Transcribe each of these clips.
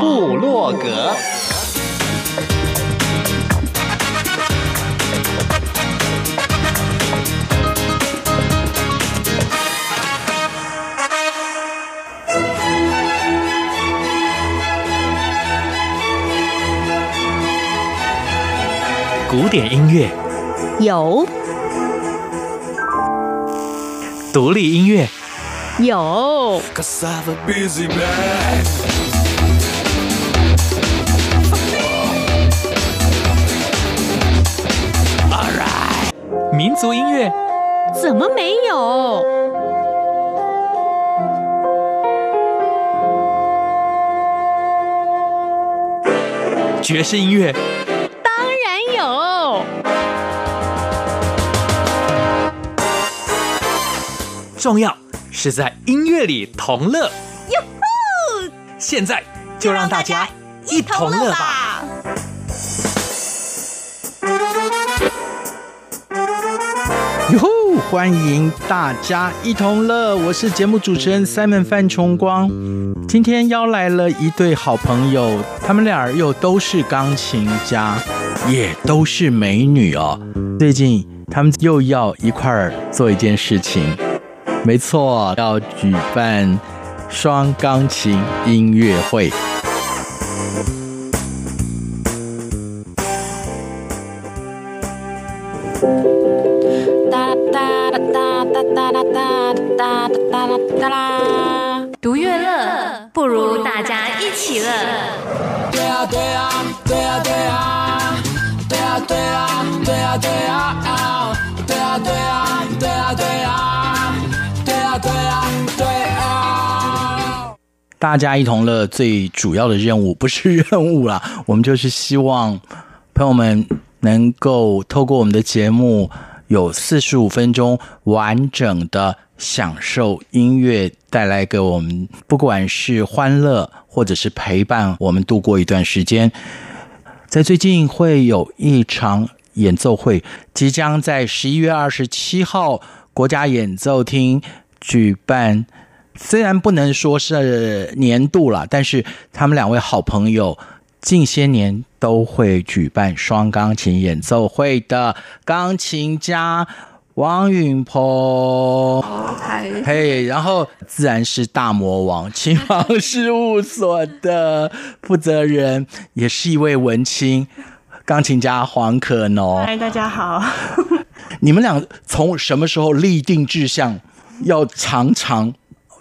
部落格。古典音乐。有，独立音乐。有，族音乐怎么没有？爵士音乐当然有。重要是在音乐里同乐。哟吼！现在就让大家一同乐吧。欢迎大家一同乐，我是节目主持人 Simon 范崇光。今天邀来了一对好朋友，他们俩又都是钢琴家，也都是美女哦。最近他们又要一块儿做一件事情，没错，要举办双钢琴音乐会。大家一同乐，最主要的任务不是任务啦，我们就是希望朋友们能够透过我们的节目，有四十五分钟完整的。享受音乐带来给我们，不管是欢乐或者是陪伴我们度过一段时间。在最近会有一场演奏会，即将在十一月二十七号国家演奏厅举办。虽然不能说是年度了，但是他们两位好朋友近些年都会举办双钢琴演奏会的钢琴家。王允鹏，嗨，嘿，然后自然是大魔王琴房事务所的负责人，也是一位文青钢琴家黄可农。嗨，大家好。你们俩从什么时候立定志向，要常常？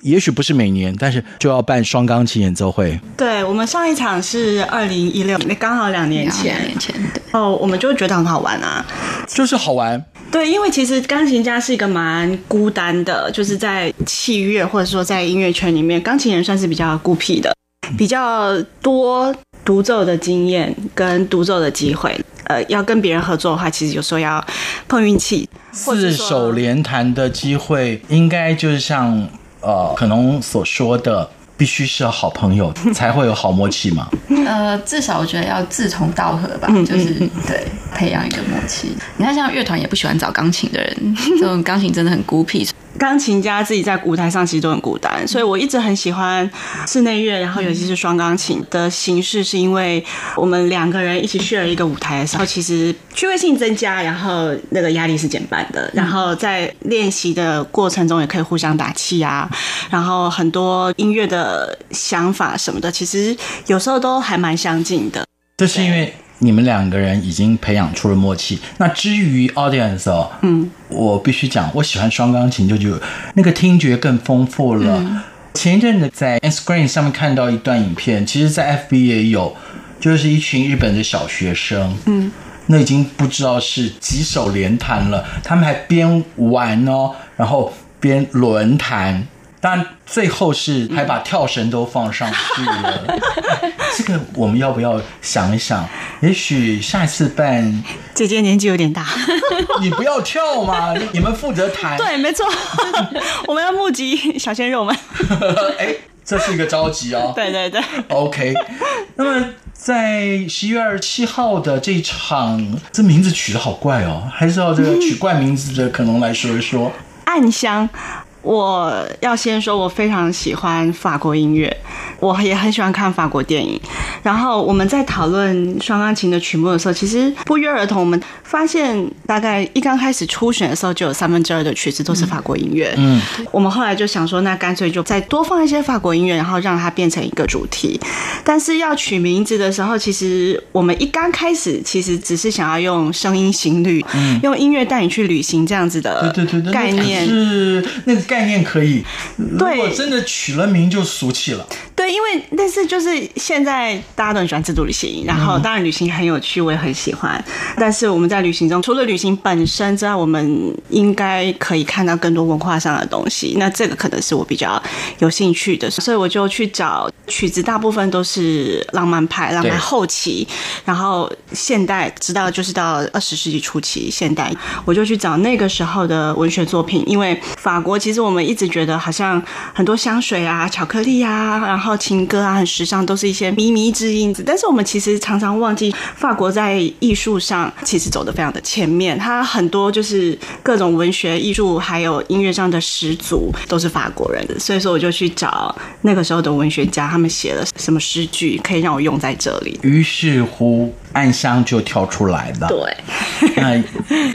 也许不是每年，但是就要办双钢琴演奏会。对，我们上一场是二零一六，那刚好两年前。两年前，对。哦，我们就觉得很好玩啊，就是好玩。对，因为其实钢琴家是一个蛮孤单的，就是在器乐或者说在音乐圈里面，钢琴人算是比较孤僻的，比较多独奏的经验跟独奏的机会。呃，要跟别人合作的话，其实有时候要碰运气。四手联弹的机会，应该就是像。呃，可能所说的必须是好朋友 才会有好默契嘛。呃，至少我觉得要志同道合吧，就是对培养一个默契。你看，像乐团也不喜欢找钢琴的人，这种钢琴真的很孤僻。钢琴家自己在舞台上其实都很孤单，所以我一直很喜欢室内乐，然后尤其是双钢琴的形式，是因为我们两个人一起 share 一个舞台的时候，其实趣味性增加，然后那个压力是减半的，然后在练习的过程中也可以互相打气啊，然后很多音乐的想法什么的，其实有时候都还蛮相近的。这是因为。你们两个人已经培养出了默契。那至于 audience 哦，嗯，我必须讲，我喜欢双钢琴就就那个听觉更丰富了。嗯、前一阵子在 Instagram 上面看到一段影片，其实，在 FB 也有，就是一群日本的小学生，嗯，那已经不知道是几手联弹了，他们还边玩哦，然后边轮弹。但最后是还把跳绳都放上去了，这个我们要不要想一想？也许下一次办，姐姐年纪有点大，你不要跳嘛，你们负责弹。对，没错，我们要募集小鲜肉们。哎，这是一个召集哦。对对对。OK，那么在十一月二十七号的这一场，这名字取得好怪哦，还是要这个取怪名字的可能来说一说。暗香。我要先说，我非常喜欢法国音乐，我也很喜欢看法国电影。然后我们在讨论双钢琴的曲目的时候，其实不约而同，我们发现大概一刚开始初选的时候，就有三分之二的曲子都是法国音乐。嗯，我们后来就想说，那干脆就再多放一些法国音乐，然后让它变成一个主题。但是要取名字的时候，其实我们一刚开始其实只是想要用声音行旅，嗯，用音乐带你去旅行这样子的概念。是那个概念可以。如果真的取了名就俗气了。对，因为但是就是现在大家都很喜欢自助旅行，然后当然旅行很有趣，我也很喜欢。但是我们在旅行中，除了旅行本身之外，我们应该可以看到更多文化上的东西。那这个可能是我比较有兴趣的，所以我就去找曲子，大部分都是浪漫派、浪漫后期，然后现代，直到就是到二十世纪初期现代，我就去找那个时候的文学作品。因为法国其实我们一直觉得好像很多香水啊、巧克力啊，然后情歌啊，很时尚，都是一些靡靡之音。但是我们其实常常忘记，法国在艺术上其实走得非常的前面。它很多就是各种文学、艺术还有音乐上的始祖都是法国人的。所以说，我就去找那个时候的文学家，他们写了什么诗句可以让我用在这里。于是乎，暗香就跳出来了。对，那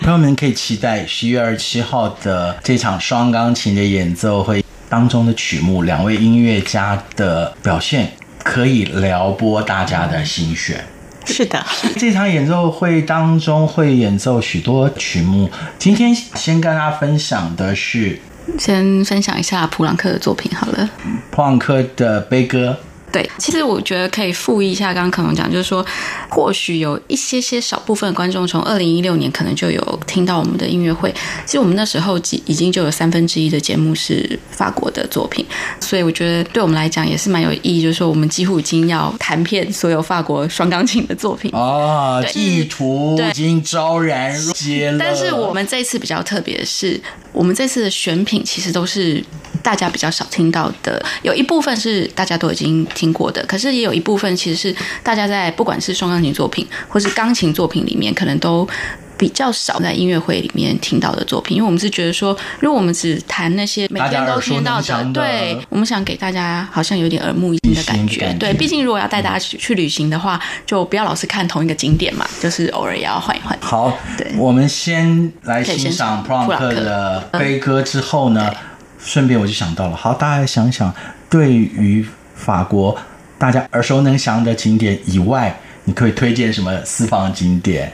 朋友们可以期待十一月二十七号的这场双钢琴的演奏会当中的曲目，两位音乐家的表现。可以撩拨大家的心弦。是的，这场演奏会当中会演奏许多曲目。今天先跟大家分享的是，先分享一下普朗克的作品好了。普朗克的悲歌。对，其实我觉得可以复议一下刚刚可能讲，就是说，或许有一些些少部分观众从二零一六年可能就有听到我们的音乐会。其实我们那时候已经就有三分之一的节目是法国的作品，所以我觉得对我们来讲也是蛮有意义。就是说，我们几乎已经要弹遍所有法国双钢琴的作品啊，意图已经昭然若揭了。但是我们这次比较特别的是，我们这次的选品其实都是。大家比较少听到的，有一部分是大家都已经听过的，可是也有一部分其实是大家在不管是双钢琴作品或是钢琴作品里面，可能都比较少在音乐会里面听到的作品。因为我们是觉得说，如果我们只弹那些每天都听到的，对，我们想给大家好像有点耳目一新的感觉。对，毕竟如果要带大家去去旅行的话，就不要老是看同一个景点嘛，就是偶尔也要换一换。好，对，我们先来欣赏普朗克的悲歌之后呢。顺便我就想到了，好，大家想想，对于法国大家耳熟能详的景点以外，你可以推荐什么私房景点？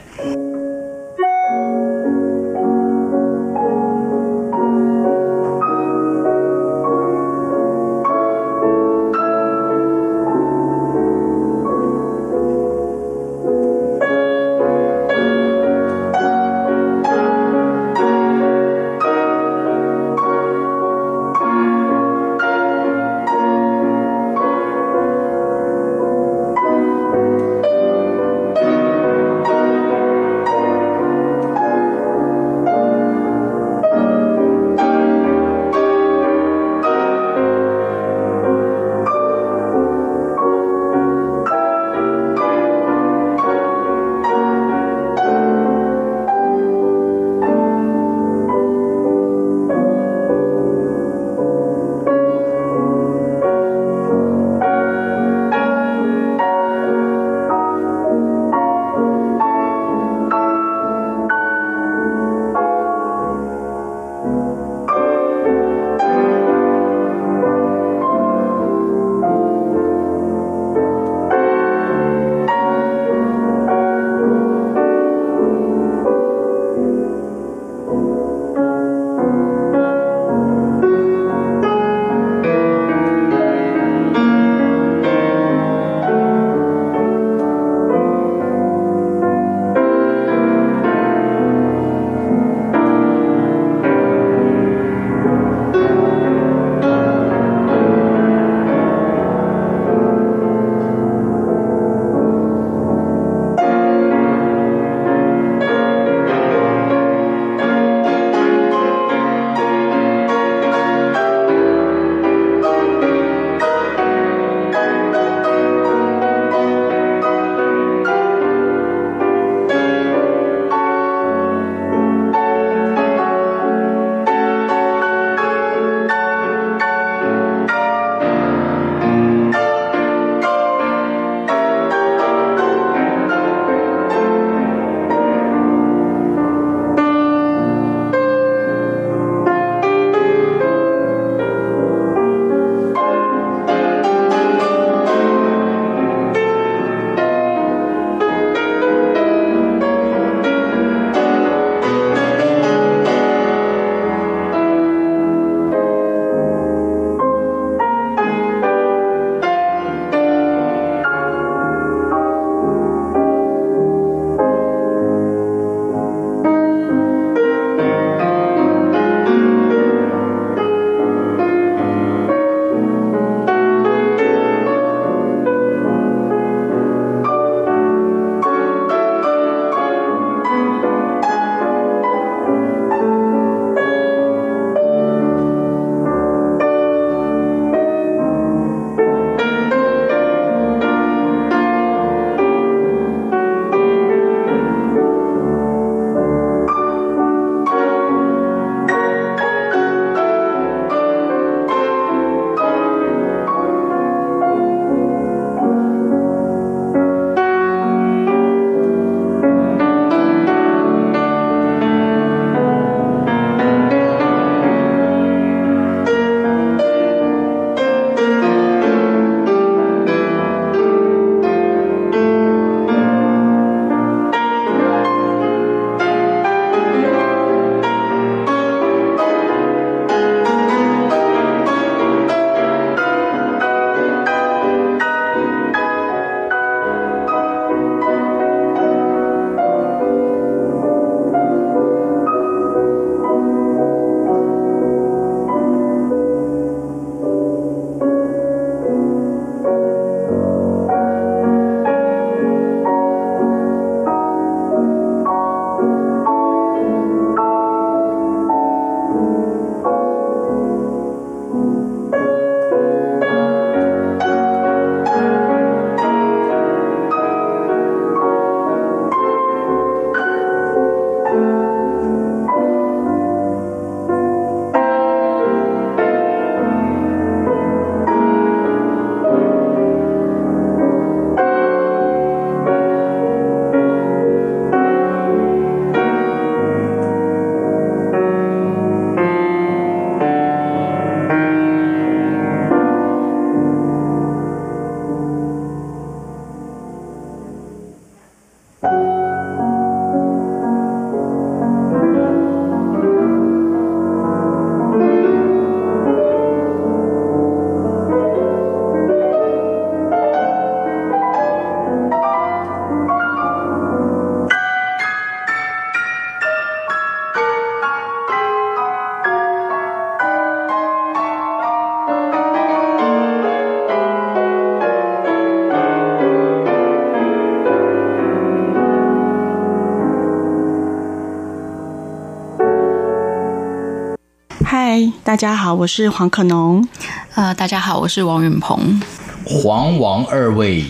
大家好，我是黄可农。呃，大家好，我是王允鹏。黄王二位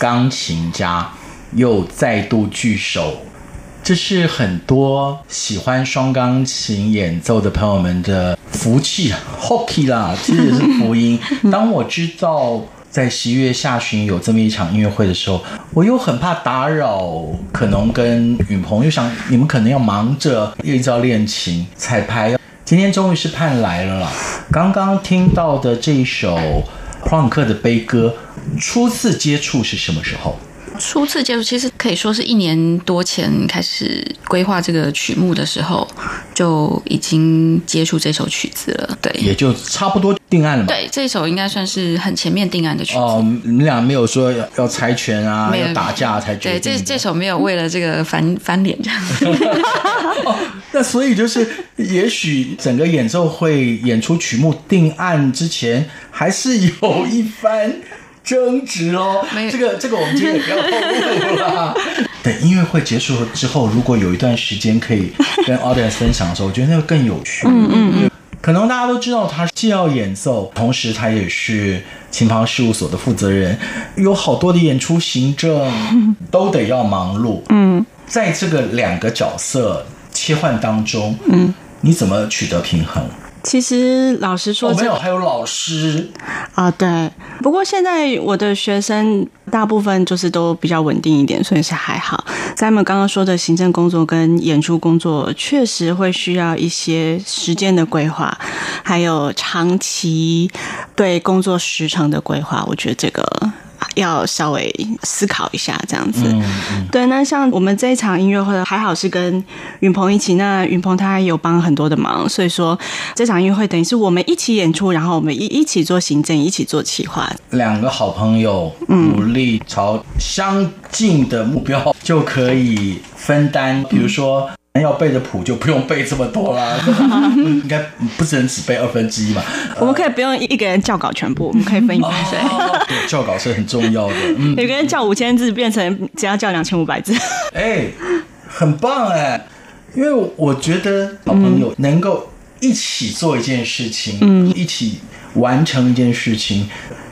钢琴家又再度聚首，这是很多喜欢双钢琴演奏的朋友们的福气啊，Hockey 啦，其实也是福音。当我知道在十一月下旬有这么一场音乐会的时候，我又很怕打扰可能跟允鹏，又想你们可能要忙着又要练琴彩排。今天终于是盼来了啦！刚刚听到的这一首普朗克的悲歌，初次接触是什么时候？初次接触其实可以说是一年多前开始规划这个曲目的时候，就已经接触这首曲子了。对，也就差不多定案了嘛。对，这首应该算是很前面定案的曲子。哦，你们俩没有说要要猜拳啊，没有要打架才决定。对，这这首没有为了这个翻 翻脸这样。哦，那所以就是，也许整个演奏会演出曲目定案之前，还是有一番。争执哦，没有这个这个我们今天也不要透露了。等音乐会结束之后，如果有一段时间可以跟 audience 分享的时候，我觉得那个更有趣。嗯嗯嗯。可能大家都知道，他既要演奏，同时他也是琴房事务所的负责人，有好多的演出行政都得要忙碌。嗯，在这个两个角色切换当中，嗯，你怎么取得平衡？其实老实说，哦，没有，还有老师啊，对。不过现在我的学生大部分就是都比较稳定一点，所以是还好。在我们刚刚说的行政工作跟演出工作，确实会需要一些时间的规划，还有长期对工作时程的规划。我觉得这个。要稍微思考一下，这样子。嗯嗯、对，那像我们这一场音乐会，还好是跟云鹏一起。那云鹏他还有帮很多的忙，所以说这场音乐会等于是我们一起演出，然后我们一一起做行政，一起做企划。两个好朋友努力朝相近的目标，就可以分担。嗯、比如说。要背的谱就不用背这么多啦，应该不只能只背二分之一嘛。我们可以不用一个人校稿全部，我们可以分一半。哦、对，校稿是很重要的。嗯，有个人校五千字，变成只要校两千五百字。哎，很棒哎！因为我觉得好朋友能够一起做一件事情，嗯，一起完成一件事情，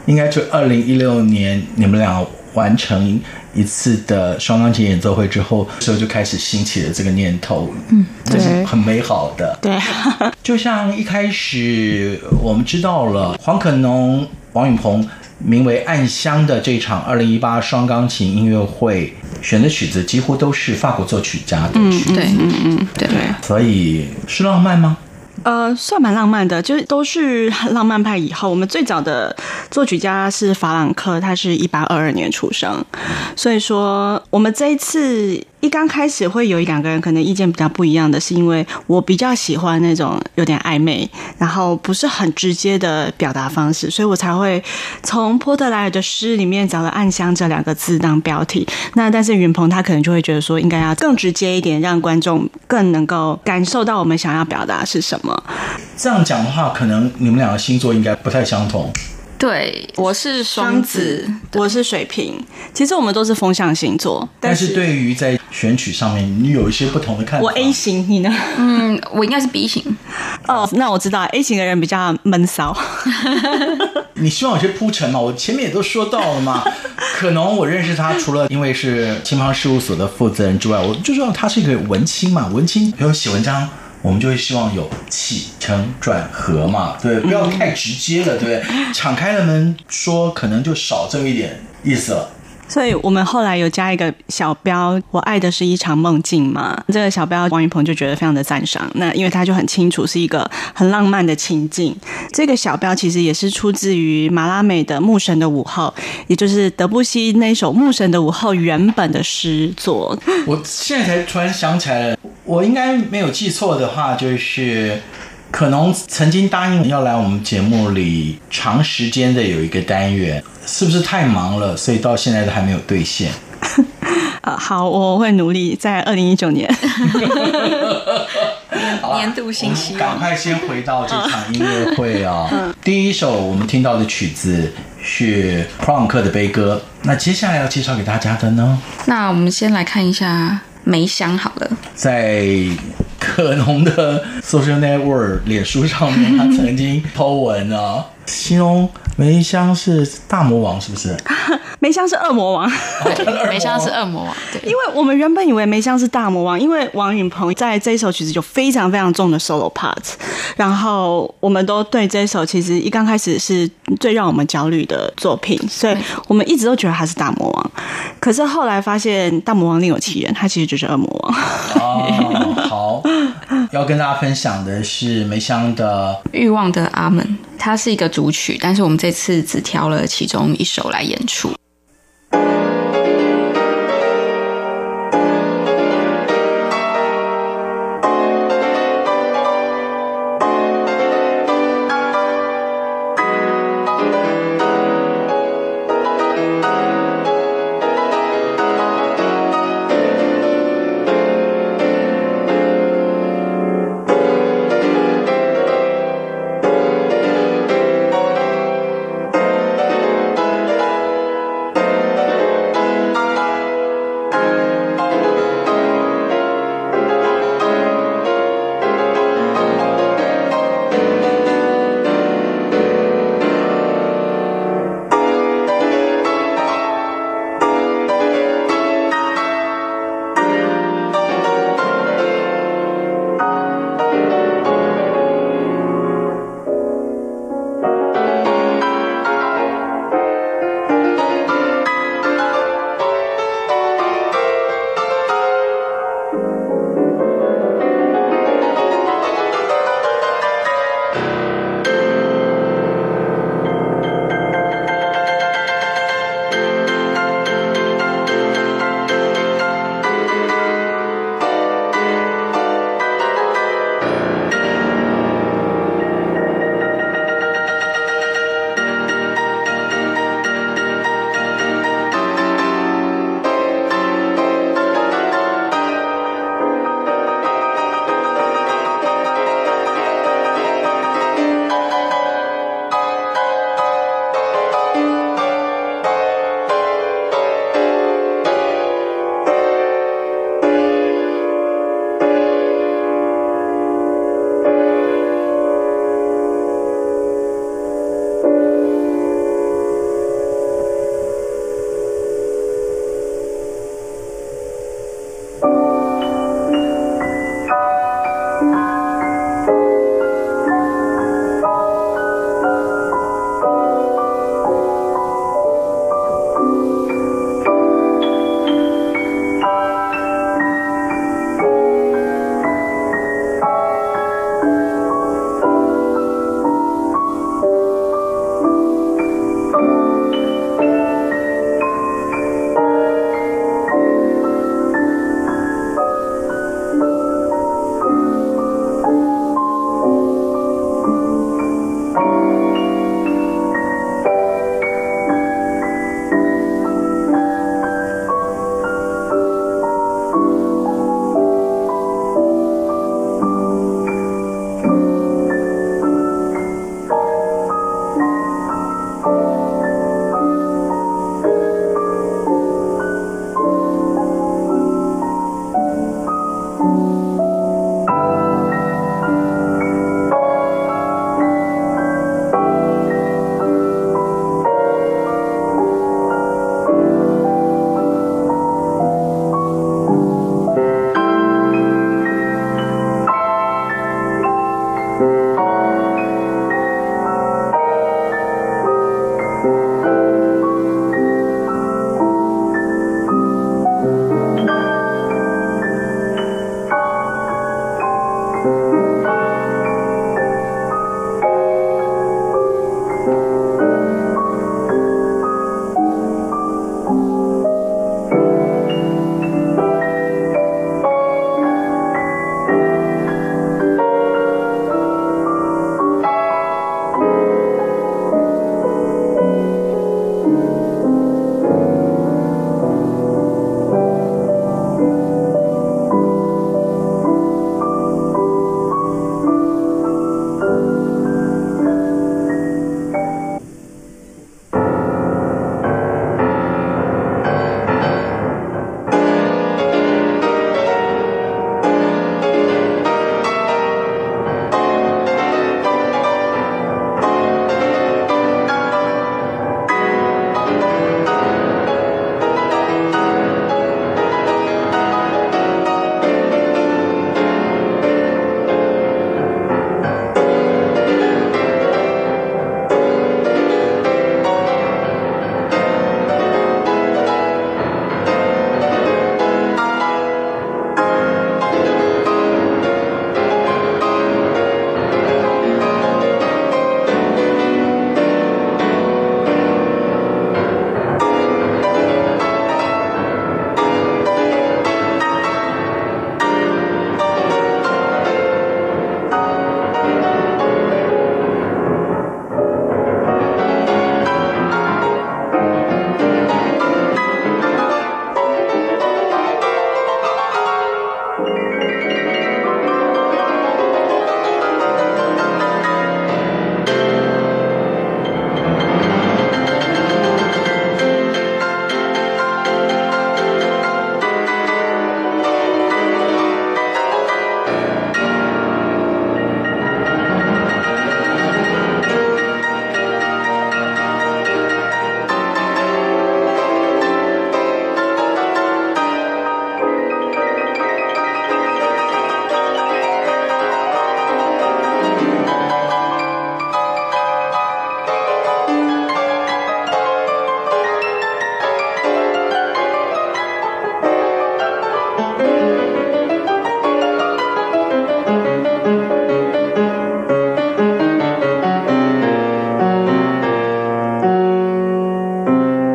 应该就二零一六年你们俩完成。一次的双钢琴演奏会之后，时候就开始兴起了这个念头，嗯，这是很美好的。对，就像一开始我们知道了黄可农、王允鹏名为《暗香》的这场二零一八双钢琴音乐会，选的曲子几乎都是法国作曲家的曲子，嗯，对，嗯嗯，对，所以是浪漫吗？呃，算蛮浪漫的，就是都是 浪漫派。以后我们最早的作曲家是法朗克，他是一八二二年出生，所以说我们这一次。一刚开始会有两个人可能意见比较不一样的，是因为我比较喜欢那种有点暧昧，然后不是很直接的表达方式，所以我才会从波特莱尔的诗里面找了“暗香”这两个字当标题。那但是允鹏他可能就会觉得说，应该要更直接一点，让观众更能够感受到我们想要表达是什么。这样讲的话，可能你们两个星座应该不太相同。对，我是双子，我是水瓶。其实我们都是风象星座，但是对于在选曲上面，你有一些不同的看法。我 A 型，你呢？嗯，我应该是 B 型。哦，那我知道 A 型的人比较闷骚。你希望有些铺陈嘛？我前面也都说到了嘛。可能我认识他，除了因为是琴房事务所的负责人之外，我就知道他是一个文青嘛。文青，比如写文章。我们就会希望有起承转合嘛，对，不要太直接了，对，敞开了门说，可能就少这么一点意思了。所以我们后来有加一个小标，我爱的是一场梦境嘛。这个小标王允鹏就觉得非常的赞赏。那因为他就很清楚是一个很浪漫的情境。这个小标其实也是出自于马拉美的《牧神的午后》，也就是德布西那首《牧神的午后》原本的诗作。我现在才突然想起来了，我应该没有记错的话，就是可能曾经答应要来我们节目里长时间的有一个单元。是不是太忙了，所以到现在都还没有兑现？啊，好，我会努力在二零一九年 年度信息。赶快先回到这场音乐会啊、哦！第一首我们听到的曲子是普朗克的悲歌，那接下来要介绍给大家的呢？那我们先来看一下梅香好了。在可农的 social network 脸书上面，他 曾经 po 文啊，形容梅香是大魔王，是不是？梅香是恶魔王，对，梅香是恶魔王，对，因为我们原本以为梅香是大魔王，因为王允鹏在这一首曲子有非常非常重的 solo part，然后我们都对这一首其实一刚开始是最让我们焦虑的作品，所以我们一直都觉得他是大魔王，可是后来发现大魔王另有其人，他其实就是恶魔王。哦，好，要跟大家分享的是梅香的《欲望的阿门》，它是一个主曲，但是我们这次只挑了其中一首来演出。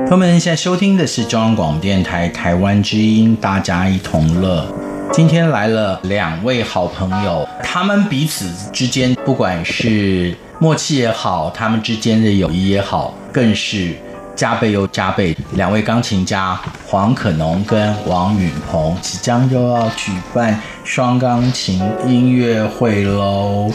朋友们，现在收听的是中央广播电台台湾之音，大家一同乐。今天来了两位好朋友，他们彼此之间不管是默契也好，他们之间的友谊也好，更是加倍又加倍。两位钢琴家黄可农跟王允鹏即将又要举办双钢琴音乐会喽。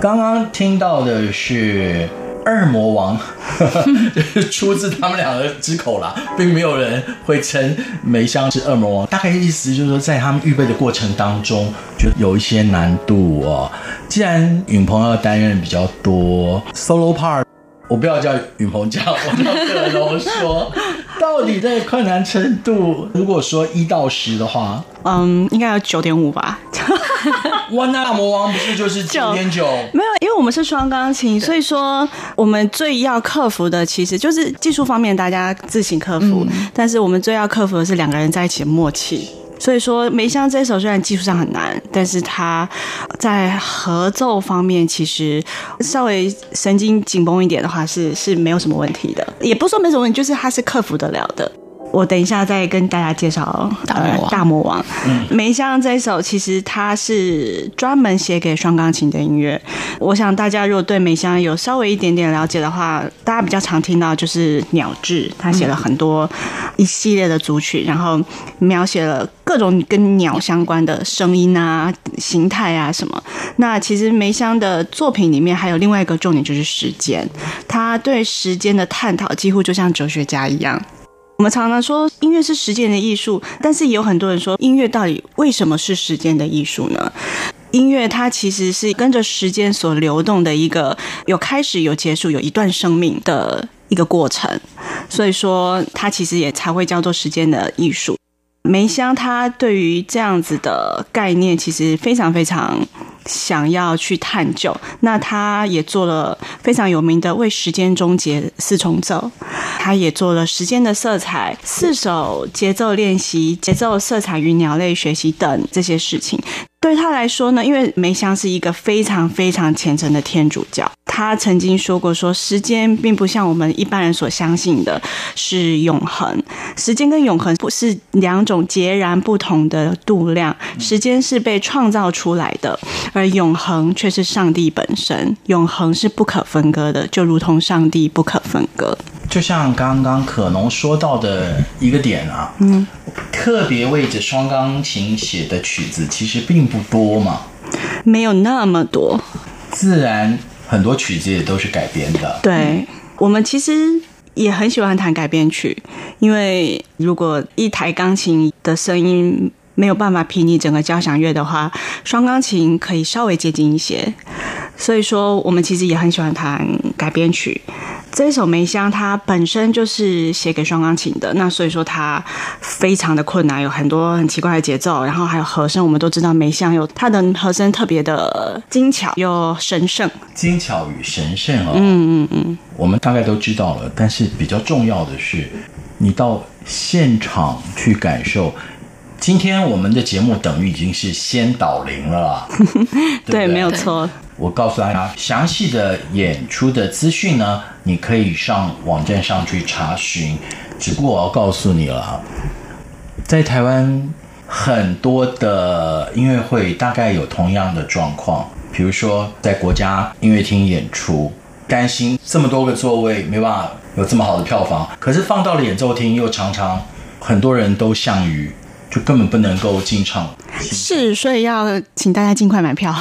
刚刚听到的是。二魔王，就是出自他们两个之口啦，并没有人会称梅香是二魔王。大概意思就是说，在他们预备的过程当中，就有一些难度哦。既然允鹏要担任比较多 solo part，我不要叫允鹏叫，我叫可农说，到底这个困难程度，如果说一到十的话，嗯，应该有九点五吧。哇，那大魔王不是就是九点九？没有，因为我们是双钢琴，所以说我们最要克服的其实就是技术方面，大家自行克服。嗯、但是我们最要克服的是两个人在一起的默契。所以说，梅香这首虽然技术上很难，但是它在合奏方面其实稍微神经紧绷一点的话，是是没有什么问题的。也不是说没什么问题，就是它是克服得了的。我等一下再跟大家介绍大魔王。呃、大魔王，嗯，梅香这一首其实它是专门写给双钢琴的音乐。我想大家如果对梅香有稍微一点点了解的话，大家比较常听到就是《鸟志》，他写了很多一系列的组曲，然后描写了各种跟鸟相关的声音啊、形态啊什么。那其实梅香的作品里面还有另外一个重点就是时间，他对时间的探讨几乎就像哲学家一样。我们常常说音乐是时间的艺术，但是也有很多人说音乐到底为什么是时间的艺术呢？音乐它其实是跟着时间所流动的一个有开始、有结束、有一段生命的一个过程，所以说它其实也才会叫做时间的艺术。梅香他对于这样子的概念，其实非常非常想要去探究。那他也做了非常有名的《为时间终结四重奏》，他也做了《时间的色彩》四首节奏练习、节奏色彩与鸟类学习等这些事情。对他来说呢，因为梅香是一个非常非常虔诚的天主教，他曾经说过说，时间并不像我们一般人所相信的是永恒，时间跟永恒不是两种截然不同的度量，时间是被创造出来的，而永恒却是上帝本身，永恒是不可分割的，就如同上帝不可分割。就像刚刚可能说到的一个点啊，嗯，特别为着双钢琴写的曲子其实并不多嘛，没有那么多，自然很多曲子也都是改编的。对，我们其实也很喜欢弹改编曲，因为如果一台钢琴的声音没有办法媲拟整个交响乐的话，双钢琴可以稍微接近一些，所以说我们其实也很喜欢弹改编曲。这一首梅香，它本身就是写给双钢琴的，那所以说它非常的困难，有很多很奇怪的节奏，然后还有和声。我们都知道梅香有它的和声特别的精巧又神圣，精巧与神圣哦。嗯嗯嗯，我们大概都知道了，但是比较重要的是，你到现场去感受。今天我们的节目等于已经是先导零了，对，对，没有错。我告诉大家，详细的演出的资讯呢，你可以上网站上去查询。只不过我要告诉你了，在台湾很多的音乐会大概有同样的状况，比如说在国家音乐厅演出，担心这么多个座位没办法有这么好的票房，可是放到了演奏厅又常常很多人都项羽。就根本不能够进场，是，所以要请大家尽快买票。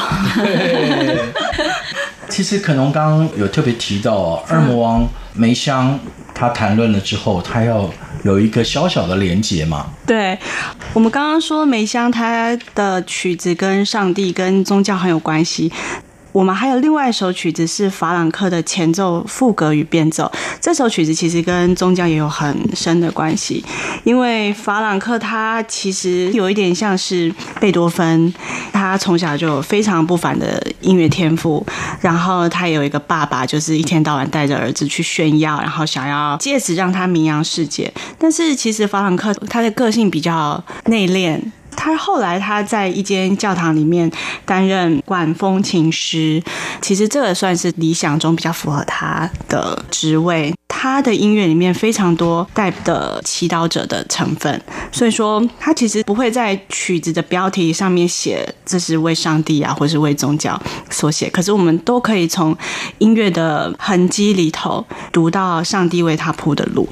其实可能刚刚有特别提到哦，二魔王梅香他谈论了之后，他要有一个小小的连结嘛。对，我们刚刚说梅香他的曲子跟上帝跟宗教很有关系。我们还有另外一首曲子是法朗克的前奏、副歌与变奏。这首曲子其实跟宗教也有很深的关系，因为法朗克他其实有一点像是贝多芬，他从小就有非常不凡的音乐天赋，然后他有一个爸爸，就是一天到晚带着儿子去炫耀，然后想要借此让他名扬世界。但是其实法朗克他的个性比较内敛。他后来他在一间教堂里面担任管风琴师，其实这个算是理想中比较符合他的职位。他的音乐里面非常多带的祈祷者的成分，所以说他其实不会在曲子的标题上面写这是为上帝啊，或是为宗教所写。可是我们都可以从音乐的痕迹里头读到上帝为他铺的路。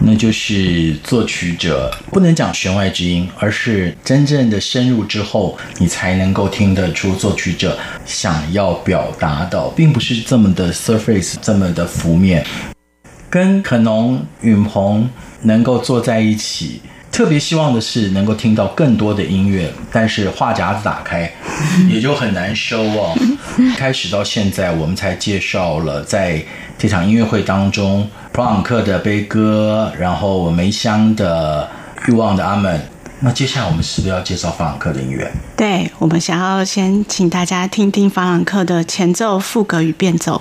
那就是作曲者不能讲弦外之音，而是真正的深入之后，你才能够听得出作曲者想要表达的，并不是这么的 surface，这么的浮面。跟可能允鹏能够坐在一起，特别希望的是能够听到更多的音乐，但是话匣子打开 也就很难收哦。开始到现在，我们才介绍了在这场音乐会当中，普朗克的悲歌，然后梅香的欲望的阿门。那接下来我们是不是要介绍法朗克的音乐？对，我们想要先请大家听听法朗克的前奏、副歌与变奏。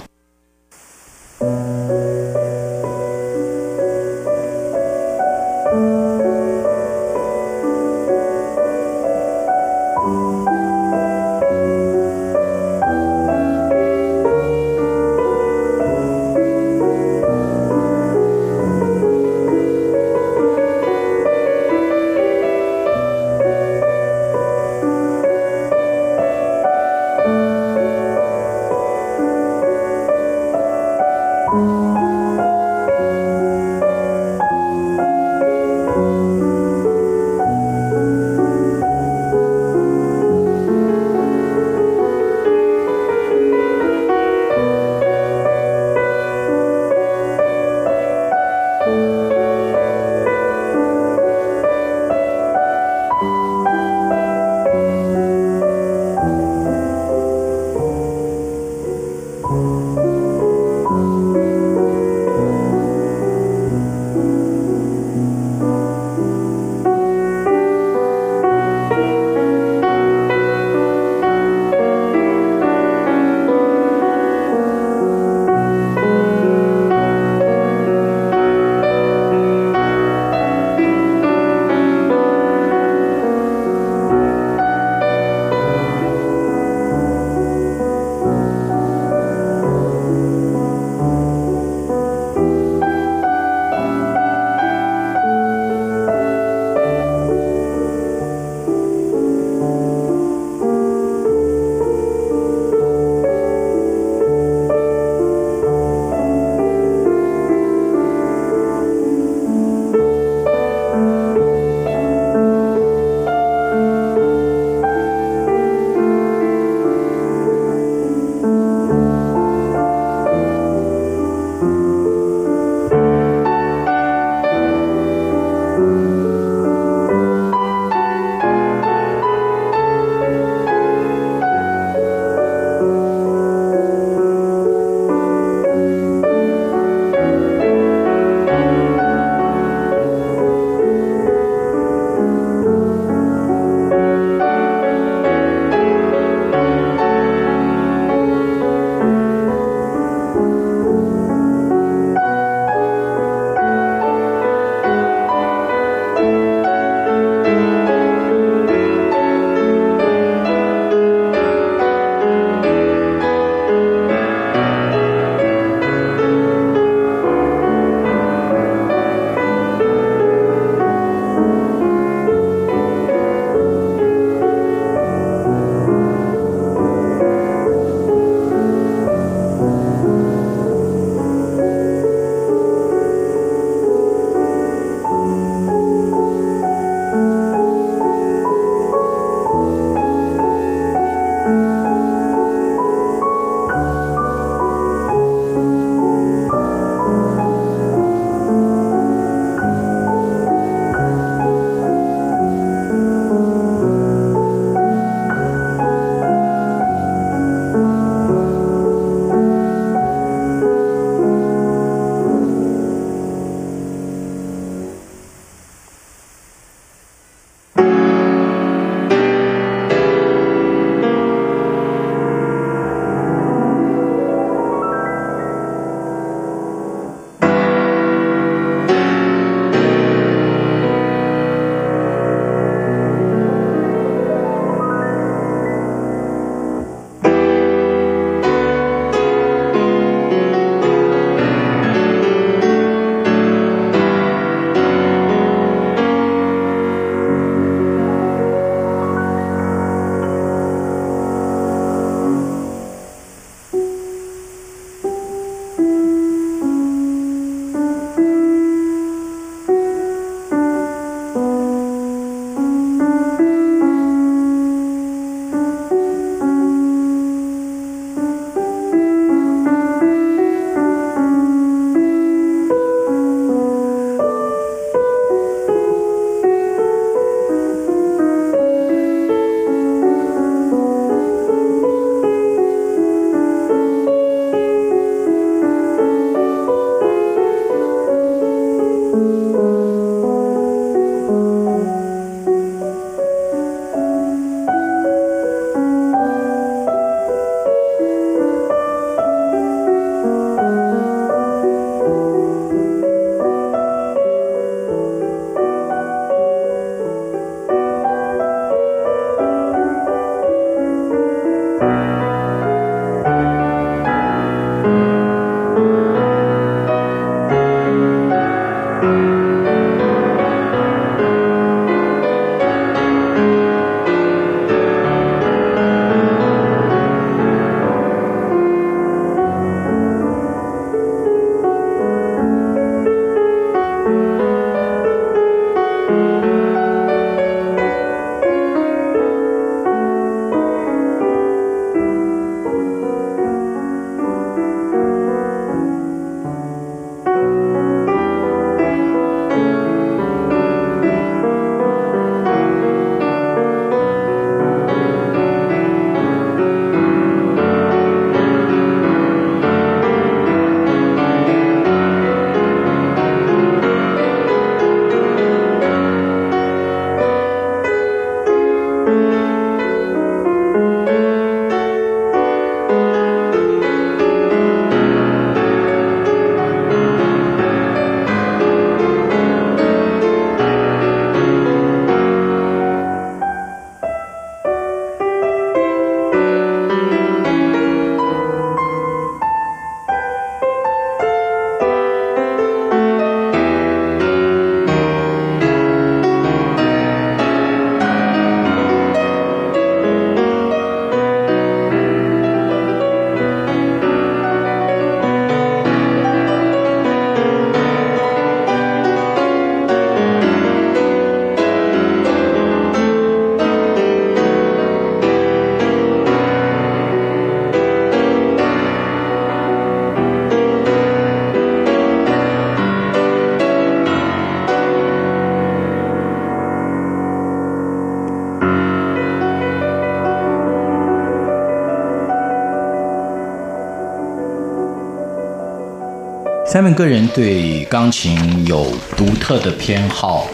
三位个人对钢琴有独特的偏好。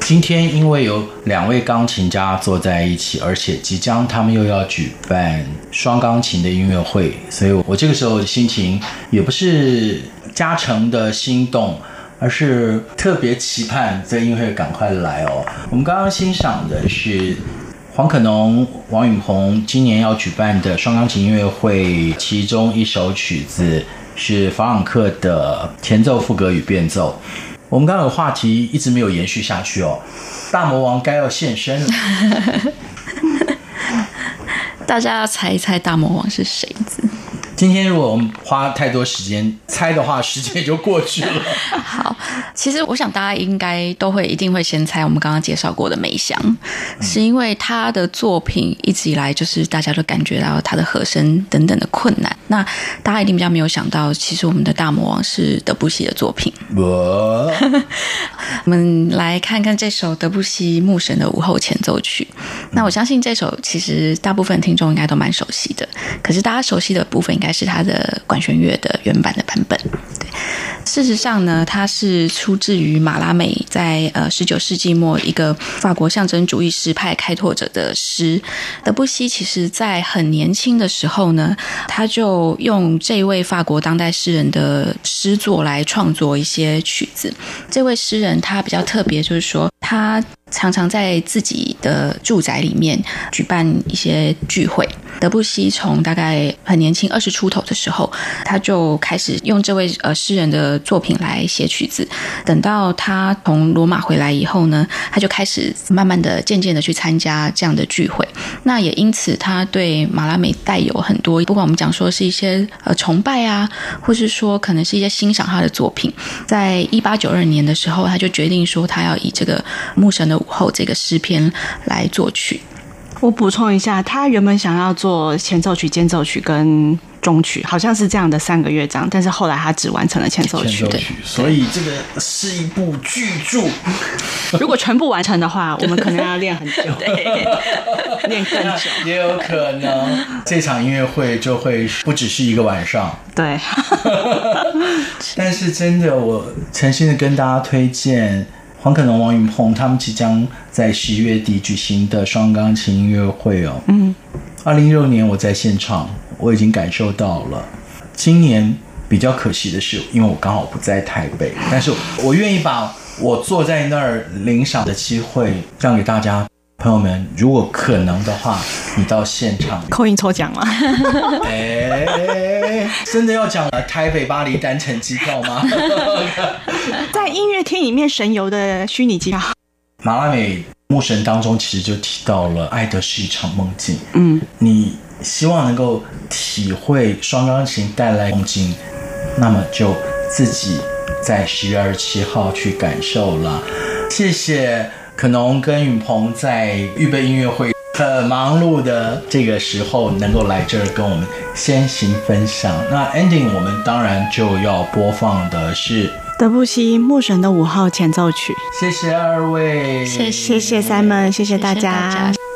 今天因为有两位钢琴家坐在一起，而且即将他们又要举办双钢琴的音乐会，所以我这个时候的心情也不是加成的心动，而是特别期盼这音乐会赶快来哦。我们刚刚欣赏的是黄可农、王允鹏今年要举办的双钢琴音乐会，其中一首曲子。是法朗克的前奏、副歌与变奏。我们刚刚有话题一直没有延续下去哦，大魔王该要现身了。大家要猜一猜大魔王是谁？今天如果我们花太多时间猜的话，时间也就过去了。好，其实我想大家应该都会一定会先猜我们刚刚介绍过的梅香，嗯、是因为他的作品一直以来就是大家都感觉到他的和声等等的困难。那大家一定比较没有想到，其实我们的大魔王是德布西的作品。我，我们来看看这首德布西《牧神的午后前奏曲》。那我相信这首其实大部分听众应该都蛮熟悉的，可是大家熟悉的部分应该。是他的管弦乐的原版的版本。对，事实上呢，它是出出自于马拉美在呃十九世纪末一个法国象征主义诗派开拓者的诗。德布西其实在很年轻的时候呢，他就用这位法国当代诗人的诗作来创作一些曲子。这位诗人他比较特别，就是说他常常在自己的住宅里面举办一些聚会。德布西从大概很年轻二十出头的时候，他就开始用这位呃诗人的作品来写曲子。等到他从罗马回来以后呢，他就开始慢慢的、渐渐的去参加这样的聚会。那也因此，他对马拉美带有很多，不管我们讲说是一些呃崇拜啊，或是说可能是一些欣赏他的作品。在一八九二年的时候，他就决定说他要以这个《牧神的午后》这个诗篇来作曲。我补充一下，他原本想要做前奏曲、间奏曲跟中曲，好像是这样的三个乐章，但是后来他只完成了前奏曲。对，所以这个是一部巨著。如果全部完成的话，我们可能要练很久，对，练更久。也有可能这场音乐会就会不只是一个晚上。对。但是真的，我诚心的跟大家推荐。黄可农、王云鹏他们即将在十一月底举行的双钢琴音乐会哦。嗯，二零一六年我在现场，我已经感受到了。今年比较可惜的是，因为我刚好不在台北，但是我愿意把我坐在那儿领赏的机会让给大家。朋友们，如果可能的话，你到现场扣印抽奖吗？哎，真的要讲了，台北巴黎单程机票吗？在 在音乐厅里面神游的虚拟机票。马拉美牧神当中其实就提到了，爱的是一场梦境。嗯，你希望能够体会双钢琴带来梦境，那么就自己在十月二十七号去感受了。谢谢可能跟允鹏在预备音乐会很忙碌的这个时候，能够来这儿跟我们先行分享。那 ending 我们当然就要播放的是。德布西《牧神的五号前奏曲》，谢谢二位，谢谢谢谢 Simon，谢谢大家。谢谢大家。